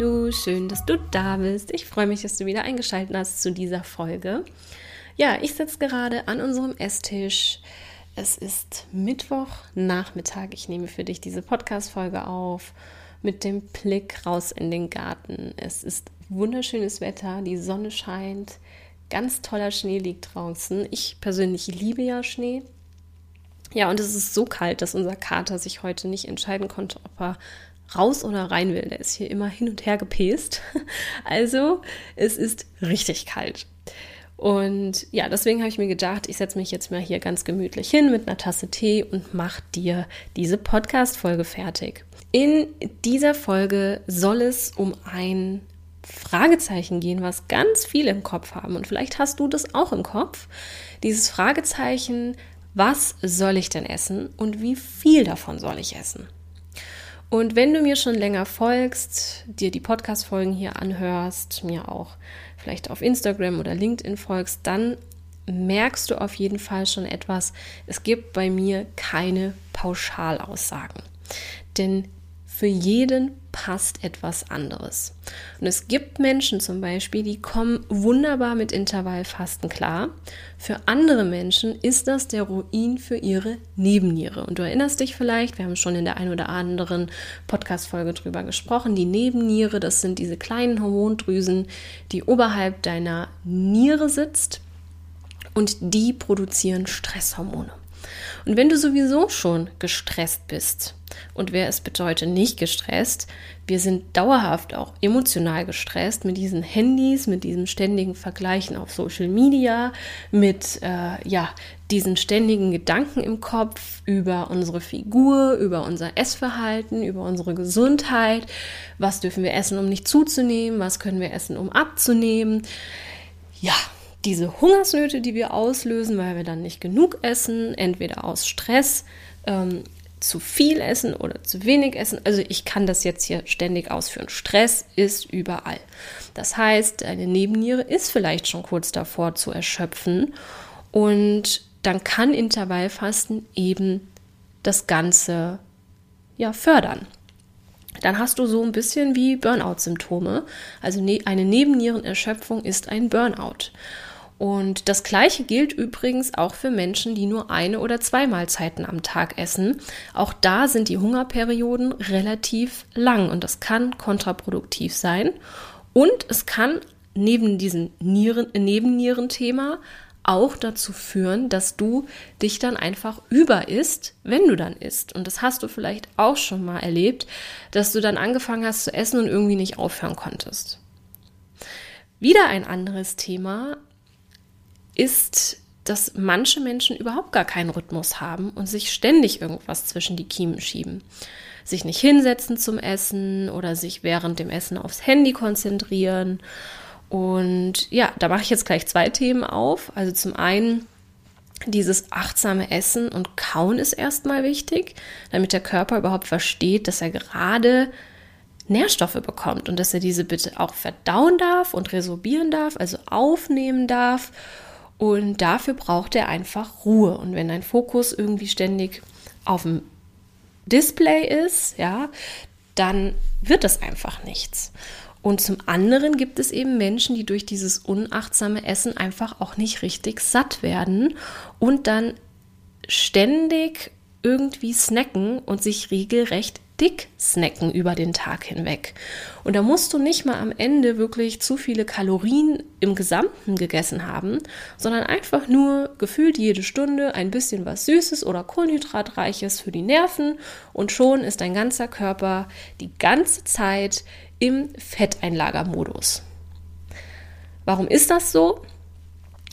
Hallo, schön, dass du da bist. Ich freue mich, dass du wieder eingeschaltet hast zu dieser Folge. Ja, ich sitze gerade an unserem Esstisch. Es ist Mittwochnachmittag. Ich nehme für dich diese Podcast-Folge auf mit dem Blick raus in den Garten. Es ist wunderschönes Wetter, die Sonne scheint, ganz toller Schnee liegt draußen. Ich persönlich liebe ja Schnee. Ja, und es ist so kalt, dass unser Kater sich heute nicht entscheiden konnte, ob er raus oder rein will. Der ist hier immer hin und her gepäst. Also es ist richtig kalt. Und ja, deswegen habe ich mir gedacht, ich setze mich jetzt mal hier ganz gemütlich hin mit einer Tasse Tee und mache dir diese Podcast-Folge fertig. In dieser Folge soll es um ein Fragezeichen gehen, was ganz viele im Kopf haben. Und vielleicht hast du das auch im Kopf. Dieses Fragezeichen, was soll ich denn essen und wie viel davon soll ich essen? Und wenn du mir schon länger folgst, dir die Podcast-Folgen hier anhörst, mir auch vielleicht auf Instagram oder LinkedIn folgst, dann merkst du auf jeden Fall schon etwas. Es gibt bei mir keine Pauschalaussagen. Denn für jeden passt etwas anderes. Und es gibt Menschen zum Beispiel, die kommen wunderbar mit Intervallfasten klar. Für andere Menschen ist das der Ruin für ihre Nebenniere. Und du erinnerst dich vielleicht, wir haben schon in der ein oder anderen Podcast-Folge drüber gesprochen, die Nebenniere, das sind diese kleinen Hormondrüsen, die oberhalb deiner Niere sitzt und die produzieren Stresshormone. Und wenn du sowieso schon gestresst bist, und wer ist bitte heute nicht gestresst? Wir sind dauerhaft auch emotional gestresst mit diesen Handys, mit diesem ständigen Vergleichen auf Social Media, mit äh, ja, diesen ständigen Gedanken im Kopf über unsere Figur, über unser Essverhalten, über unsere Gesundheit. Was dürfen wir essen, um nicht zuzunehmen? Was können wir essen, um abzunehmen? Ja, diese Hungersnöte, die wir auslösen, weil wir dann nicht genug essen, entweder aus Stress, ähm, zu viel essen oder zu wenig essen. Also ich kann das jetzt hier ständig ausführen. Stress ist überall. Das heißt, eine Nebenniere ist vielleicht schon kurz davor zu erschöpfen und dann kann Intervallfasten eben das Ganze ja fördern. Dann hast du so ein bisschen wie Burnout-Symptome. Also ne eine Nebennierenerschöpfung ist ein Burnout. Und das Gleiche gilt übrigens auch für Menschen, die nur eine oder zwei Mahlzeiten am Tag essen. Auch da sind die Hungerperioden relativ lang und das kann kontraproduktiv sein. Und es kann neben diesem Nieren, Nebennierenthema auch dazu führen, dass du dich dann einfach über isst, wenn du dann isst. Und das hast du vielleicht auch schon mal erlebt, dass du dann angefangen hast zu essen und irgendwie nicht aufhören konntest. Wieder ein anderes Thema ist, dass manche Menschen überhaupt gar keinen Rhythmus haben und sich ständig irgendwas zwischen die Kiemen schieben. Sich nicht hinsetzen zum Essen oder sich während dem Essen aufs Handy konzentrieren. Und ja, da mache ich jetzt gleich zwei Themen auf. Also zum einen dieses achtsame Essen und Kauen ist erstmal wichtig, damit der Körper überhaupt versteht, dass er gerade Nährstoffe bekommt und dass er diese bitte auch verdauen darf und resorbieren darf, also aufnehmen darf Und dafür braucht er einfach Ruhe. Und wenn dein Fokus irgendwie ständig auf dem Display ist, ja, dann wird das einfach nichts. Und zum anderen gibt es eben Menschen, die durch dieses unachtsame Essen einfach auch nicht richtig satt werden und dann ständig irgendwie snacken und sich regelrecht dick snacken über den Tag hinweg. Und da musst du nicht mal am Ende wirklich zu viele Kalorien im Gesamten gegessen haben, sondern einfach nur gefühlt jede Stunde ein bisschen was Süßes oder Kohlenhydratreiches für die Nerven und schon ist dein ganzer Körper die ganze Zeit im Fetteinlagermodus. Warum ist das so?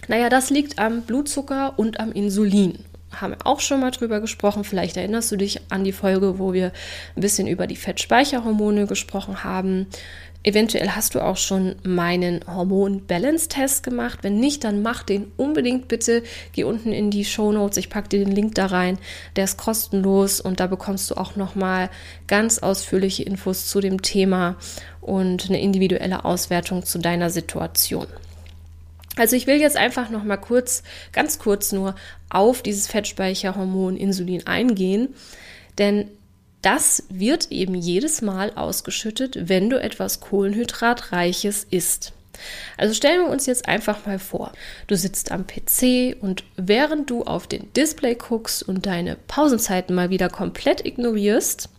Naja, das liegt am Blutzucker und am Insulin haben wir auch schon mal drüber gesprochen. Vielleicht erinnerst du dich an die Folge, wo wir ein bisschen über die Fettspeicherhormone gesprochen haben. Eventuell hast du auch schon meinen Hormon-Balance-Test gemacht. Wenn nicht, dann mach den unbedingt bitte. Geh unten in die Show Notes. Ich packe dir den Link da rein. Der ist kostenlos und da bekommst du auch nochmal ganz ausführliche Infos zu dem Thema und eine individuelle Auswertung zu deiner Situation. Also ich will jetzt einfach noch mal kurz, ganz kurz nur auf dieses Fettspeicherhormon Insulin eingehen, denn das wird eben jedes Mal ausgeschüttet, wenn du etwas Kohlenhydratreiches isst. Also stellen wir uns jetzt einfach mal vor, du sitzt am PC und während du auf den Display guckst und deine Pausenzeiten mal wieder komplett ignorierst,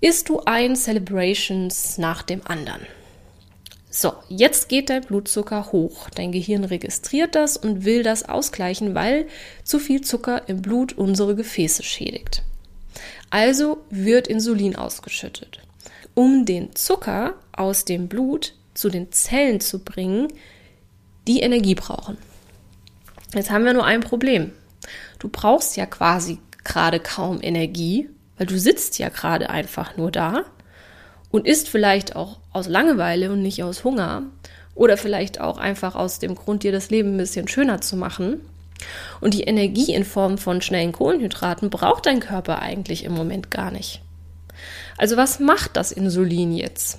isst du ein Celebrations nach dem anderen. So, jetzt geht dein Blutzucker hoch. Dein Gehirn registriert das und will das ausgleichen, weil zu viel Zucker im Blut unsere Gefäße schädigt. Also wird Insulin ausgeschüttet. Um den Zucker aus dem Blut zu den Zellen zu bringen, die Energie brauchen. Jetzt haben wir nur ein Problem. Du brauchst ja quasi gerade kaum Energie, weil du sitzt ja gerade einfach nur da und isst vielleicht auch aus Langeweile und nicht aus Hunger oder vielleicht auch einfach aus dem Grund, dir das Leben ein bisschen schöner zu machen. Und die Energie in Form von schnellen Kohlenhydraten braucht dein Körper eigentlich im Moment gar nicht. Also was macht das Insulin jetzt?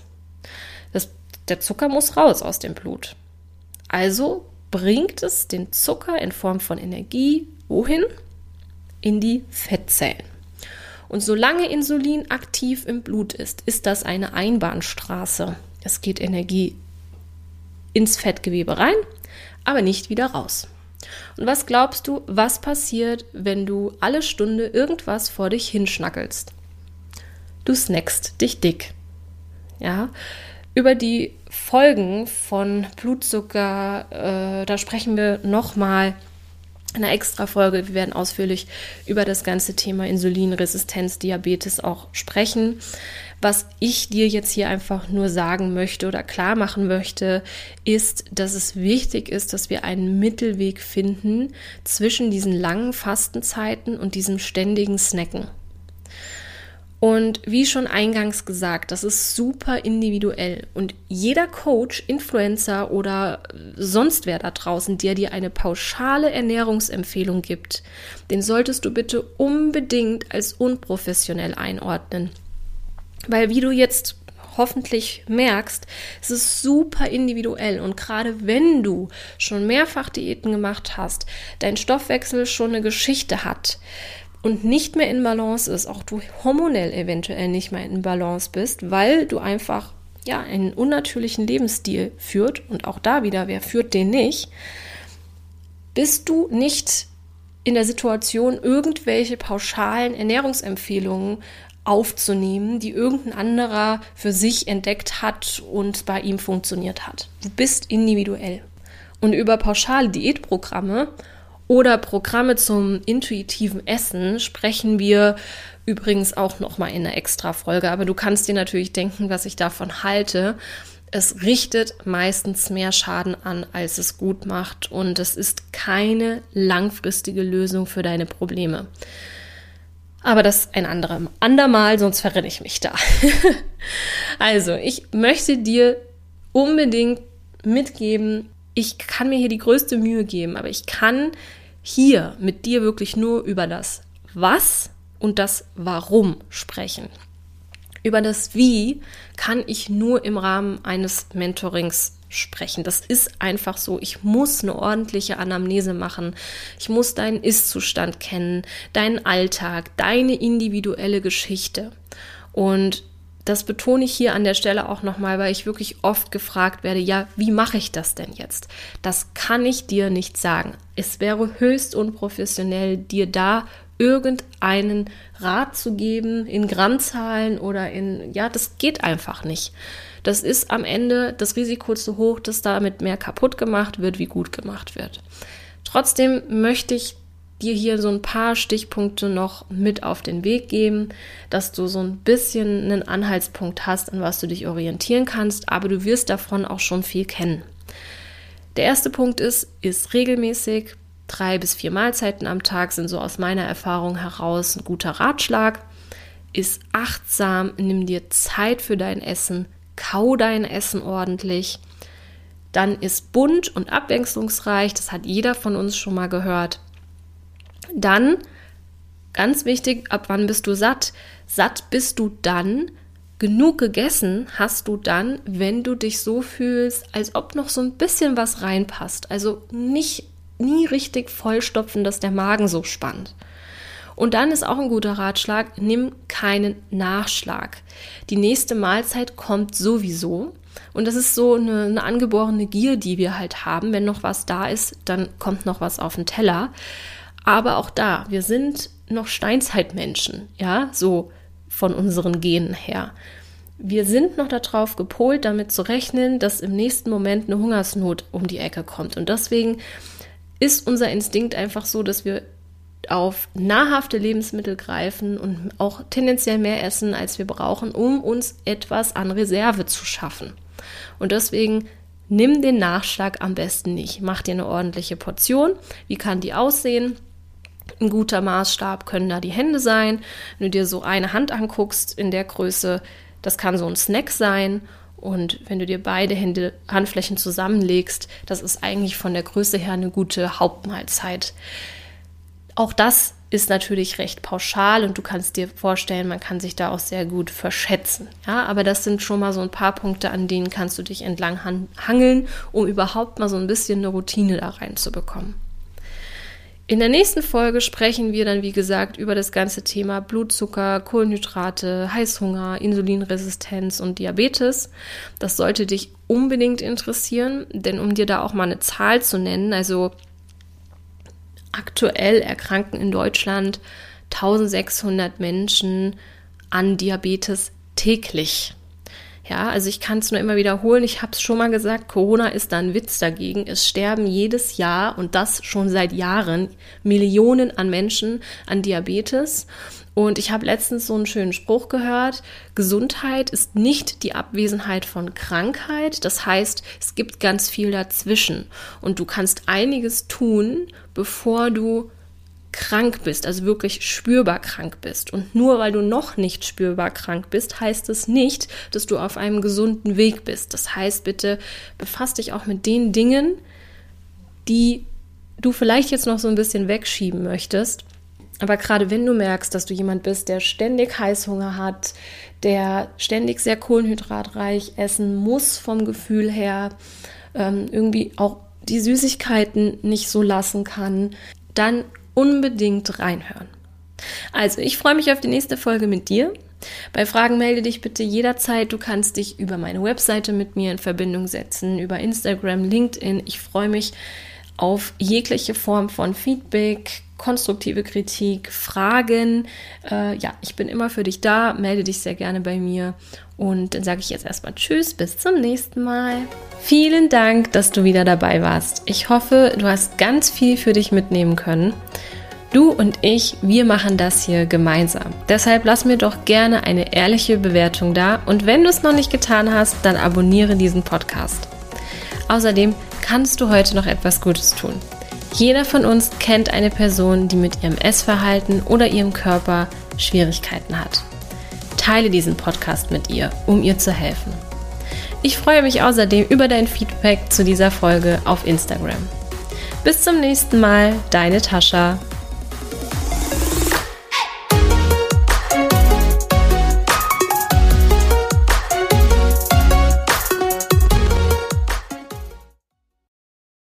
Das, der Zucker muss raus aus dem Blut. Also bringt es den Zucker in Form von Energie wohin? In die Fettzellen. Und solange Insulin aktiv im Blut ist, ist das eine Einbahnstraße. Es geht Energie ins Fettgewebe rein, aber nicht wieder raus. Und was glaubst du, was passiert, wenn du alle Stunde irgendwas vor dich hinschnackelst? Du snackst dich dick. Ja, über die Folgen von Blutzucker, äh, da sprechen wir nochmal eine extra Folge. Wir werden ausführlich über das ganze Thema Insulinresistenz, Diabetes auch sprechen. Was ich dir jetzt hier einfach nur sagen möchte oder klar machen möchte, ist, dass es wichtig ist, dass wir einen Mittelweg finden zwischen diesen langen Fastenzeiten und diesem ständigen Snacken. Und wie schon eingangs gesagt, das ist super individuell. Und jeder Coach, Influencer oder sonst wer da draußen, der dir eine pauschale Ernährungsempfehlung gibt, den solltest du bitte unbedingt als unprofessionell einordnen. Weil wie du jetzt hoffentlich merkst, es ist super individuell und gerade wenn du schon mehrfach Diäten gemacht hast, dein Stoffwechsel schon eine Geschichte hat, und nicht mehr in Balance ist, auch du hormonell eventuell nicht mehr in Balance bist, weil du einfach ja einen unnatürlichen Lebensstil führt und auch da wieder, wer führt den nicht, bist du nicht in der Situation, irgendwelche pauschalen Ernährungsempfehlungen aufzunehmen, die irgendein anderer für sich entdeckt hat und bei ihm funktioniert hat. Du bist individuell. Und über pauschale Diätprogramme oder Programme zum intuitiven Essen sprechen wir übrigens auch noch mal in einer extra Folge, aber du kannst dir natürlich denken, was ich davon halte. Es richtet meistens mehr Schaden an, als es gut macht und es ist keine langfristige Lösung für deine Probleme. Aber das ein anderer, andermal, sonst verrenne ich mich da. also, ich möchte dir unbedingt mitgeben, ich kann mir hier die größte Mühe geben, aber ich kann hier mit dir wirklich nur über das Was und das Warum sprechen. Über das Wie kann ich nur im Rahmen eines Mentorings sprechen. Das ist einfach so. Ich muss eine ordentliche Anamnese machen. Ich muss deinen Ist-Zustand kennen, deinen Alltag, deine individuelle Geschichte. Und das betone ich hier an der Stelle auch nochmal, weil ich wirklich oft gefragt werde, ja, wie mache ich das denn jetzt? Das kann ich dir nicht sagen. Es wäre höchst unprofessionell, dir da irgendeinen Rat zu geben in Grammzahlen oder in, ja, das geht einfach nicht. Das ist am Ende das Risiko zu hoch, dass damit mehr kaputt gemacht wird, wie gut gemacht wird. Trotzdem möchte ich dir hier so ein paar Stichpunkte noch mit auf den Weg geben, dass du so ein bisschen einen Anhaltspunkt hast, an was du dich orientieren kannst, aber du wirst davon auch schon viel kennen. Der erste Punkt ist, ist regelmäßig. Drei bis vier Mahlzeiten am Tag sind so aus meiner Erfahrung heraus ein guter Ratschlag. Ist achtsam, nimm dir Zeit für dein Essen, kau dein Essen ordentlich. Dann ist bunt und abwechslungsreich, das hat jeder von uns schon mal gehört. Dann, ganz wichtig, ab wann bist du satt? Satt bist du dann, genug gegessen hast du dann, wenn du dich so fühlst, als ob noch so ein bisschen was reinpasst. Also nicht nie richtig vollstopfen, dass der Magen so spannt. Und dann ist auch ein guter Ratschlag, nimm keinen Nachschlag. Die nächste Mahlzeit kommt sowieso. Und das ist so eine, eine, angeborene Gier, die wir halt haben. Wenn noch was da ist, dann kommt noch was auf den Teller. Aber auch da, wir sind noch Steinzeitmenschen, ja, so von unseren Genen her. Wir sind noch darauf gepolt, damit zu rechnen, dass im nächsten Moment eine Hungersnot um die Ecke kommt. Und deswegen ist unser Instinkt einfach so, dass wir auf nahrhafte Lebensmittel greifen und auch tendenziell mehr essen, als wir brauchen, um uns etwas an Reserve zu schaffen. Und deswegen nimm den Nachschlag am besten nicht. Mach dir eine ordentliche Portion. Wie kann die aussehen? Ein guter Maßstab können da die Hände sein. Wenn du dir so eine Hand anguckst in der Größe, das kann so ein Snack sein. Und wenn du dir beide Hände, Handflächen zusammenlegst, das ist eigentlich von der Größe her eine gute Hauptmahlzeit. Auch das ist natürlich recht pauschal und du kannst dir vorstellen, man kann sich da auch sehr gut verschätzen. Ja, aber das sind schon mal so ein paar Punkte, an denen kannst du dich entlang hangeln, um überhaupt mal so ein bisschen eine Routine da reinzubekommen. In der nächsten Folge sprechen wir dann, wie gesagt, über das ganze Thema Blutzucker, Kohlenhydrate, Heißhunger, Insulinresistenz und Diabetes. Das sollte dich unbedingt interessieren, denn um dir da auch mal eine Zahl zu nennen, also aktuell erkranken in Deutschland 1600 Menschen an Diabetes täglich. Ja, also ich kann es nur immer wiederholen. Ich habe es schon mal gesagt, Corona ist da ein Witz dagegen. Es sterben jedes Jahr und das schon seit Jahren Millionen an Menschen an Diabetes. Und ich habe letztens so einen schönen Spruch gehört. Gesundheit ist nicht die Abwesenheit von Krankheit. Das heißt, es gibt ganz viel dazwischen. Und du kannst einiges tun, bevor du krank bist, also wirklich spürbar krank bist. Und nur weil du noch nicht spürbar krank bist, heißt es nicht, dass du auf einem gesunden Weg bist. Das heißt, bitte befasst dich auch mit den Dingen, die du vielleicht jetzt noch so ein bisschen wegschieben möchtest. Aber gerade wenn du merkst, dass du jemand bist, der ständig Heißhunger hat, der ständig sehr kohlenhydratreich essen muss vom Gefühl her, ähm, irgendwie auch die Süßigkeiten nicht so lassen kann, dann unbedingt reinhören. Also, ich freue mich auf die nächste Folge mit dir. Bei Fragen melde dich bitte jederzeit. Du kannst dich über meine Webseite mit mir in Verbindung setzen, über Instagram, LinkedIn. Ich freue mich auf jegliche Form von Feedback, konstruktive Kritik, Fragen. Äh, ja, ich bin immer für dich da. Melde dich sehr gerne bei mir. Und dann sage ich jetzt erstmal Tschüss, bis zum nächsten Mal. Vielen Dank, dass du wieder dabei warst. Ich hoffe, du hast ganz viel für dich mitnehmen können. Du und ich, wir machen das hier gemeinsam. Deshalb lass mir doch gerne eine ehrliche Bewertung da und wenn du es noch nicht getan hast, dann abonniere diesen Podcast. Außerdem kannst du heute noch etwas Gutes tun. Jeder von uns kennt eine Person, die mit ihrem Essverhalten oder ihrem Körper Schwierigkeiten hat. Teile diesen Podcast mit ihr, um ihr zu helfen. Ich freue mich außerdem über dein Feedback zu dieser Folge auf Instagram. Bis zum nächsten Mal, deine Tascha.